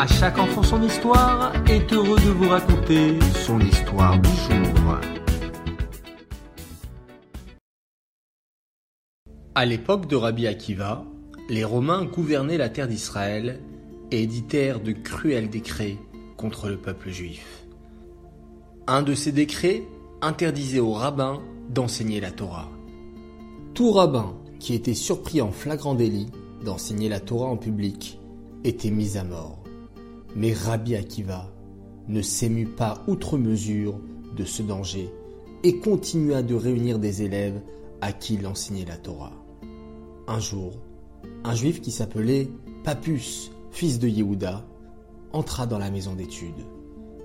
À chaque enfant son histoire est heureux de vous raconter son histoire du jour. À l'époque de Rabbi Akiva, les Romains gouvernaient la terre d'Israël et éditèrent de cruels décrets contre le peuple juif. Un de ces décrets interdisait aux rabbins d'enseigner la Torah. Tout rabbin qui était surpris en flagrant délit d'enseigner la Torah en public était mis à mort. Mais Rabbi Akiva ne s'émut pas outre mesure de ce danger et continua de réunir des élèves à qui il enseignait la Torah. Un jour, un juif qui s'appelait Papus, fils de Yehuda, entra dans la maison d'études.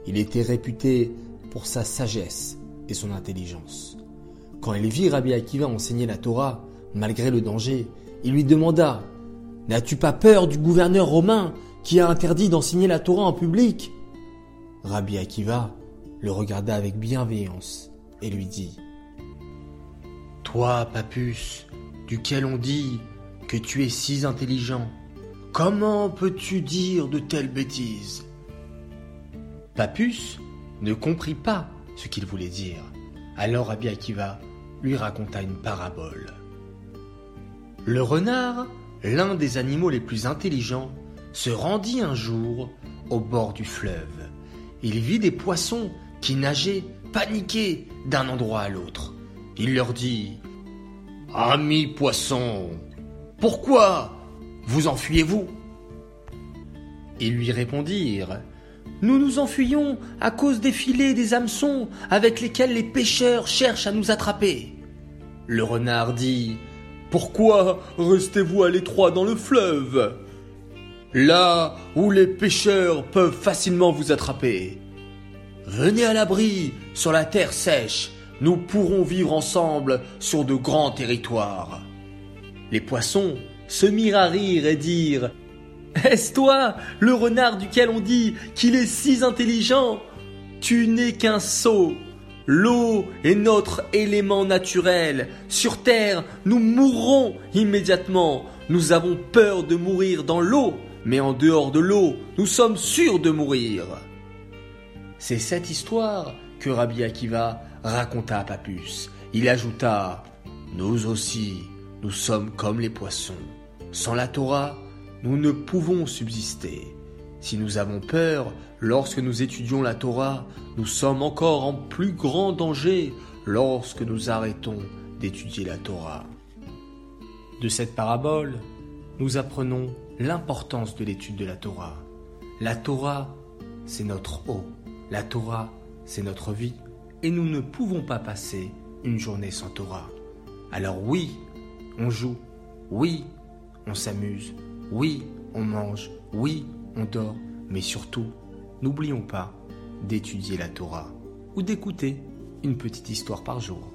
Il était réputé pour sa sagesse et son intelligence. Quand il vit Rabbi Akiva enseigner la Torah, malgré le danger, il lui demanda N'as-tu pas peur du gouverneur romain qui a interdit d'enseigner la Torah en public Rabbi Akiva le regarda avec bienveillance et lui dit Toi, Papus, duquel on dit que tu es si intelligent, comment peux-tu dire de telles bêtises? Papus ne comprit pas ce qu'il voulait dire. Alors Rabbi Akiva lui raconta une parabole. Le renard, l'un des animaux les plus intelligents, se rendit un jour au bord du fleuve. Il vit des poissons qui nageaient paniqués d'un endroit à l'autre. Il leur dit Amis poissons, pourquoi vous enfuyez-vous? Ils lui répondirent Nous nous enfuyons à cause des filets et des hameçons avec lesquels les pêcheurs cherchent à nous attraper. Le renard dit Pourquoi restez-vous à l'étroit dans le fleuve? Là où les pêcheurs peuvent facilement vous attraper. Venez à l'abri sur la terre sèche, nous pourrons vivre ensemble sur de grands territoires. Les poissons se mirent à rire et dirent Est-ce toi, le renard duquel on dit qu'il est si intelligent? Tu n'es qu'un sot. L'eau est notre élément naturel. Sur Terre, nous mourrons immédiatement. Nous avons peur de mourir dans l'eau, mais en dehors de l'eau, nous sommes sûrs de mourir. C'est cette histoire que Rabbi Akiva raconta à Papus. Il ajouta Nous aussi, nous sommes comme les poissons. Sans la Torah, nous ne pouvons subsister. Si nous avons peur lorsque nous étudions la Torah, nous sommes encore en plus grand danger lorsque nous arrêtons d'étudier la Torah. De cette parabole, nous apprenons l'importance de l'étude de la Torah. La Torah, c'est notre eau. La Torah, c'est notre vie. Et nous ne pouvons pas passer une journée sans Torah. Alors oui, on joue. Oui, on s'amuse. Oui, on mange. Oui, on dort. Mais surtout, n'oublions pas d'étudier la Torah ou d'écouter une petite histoire par jour.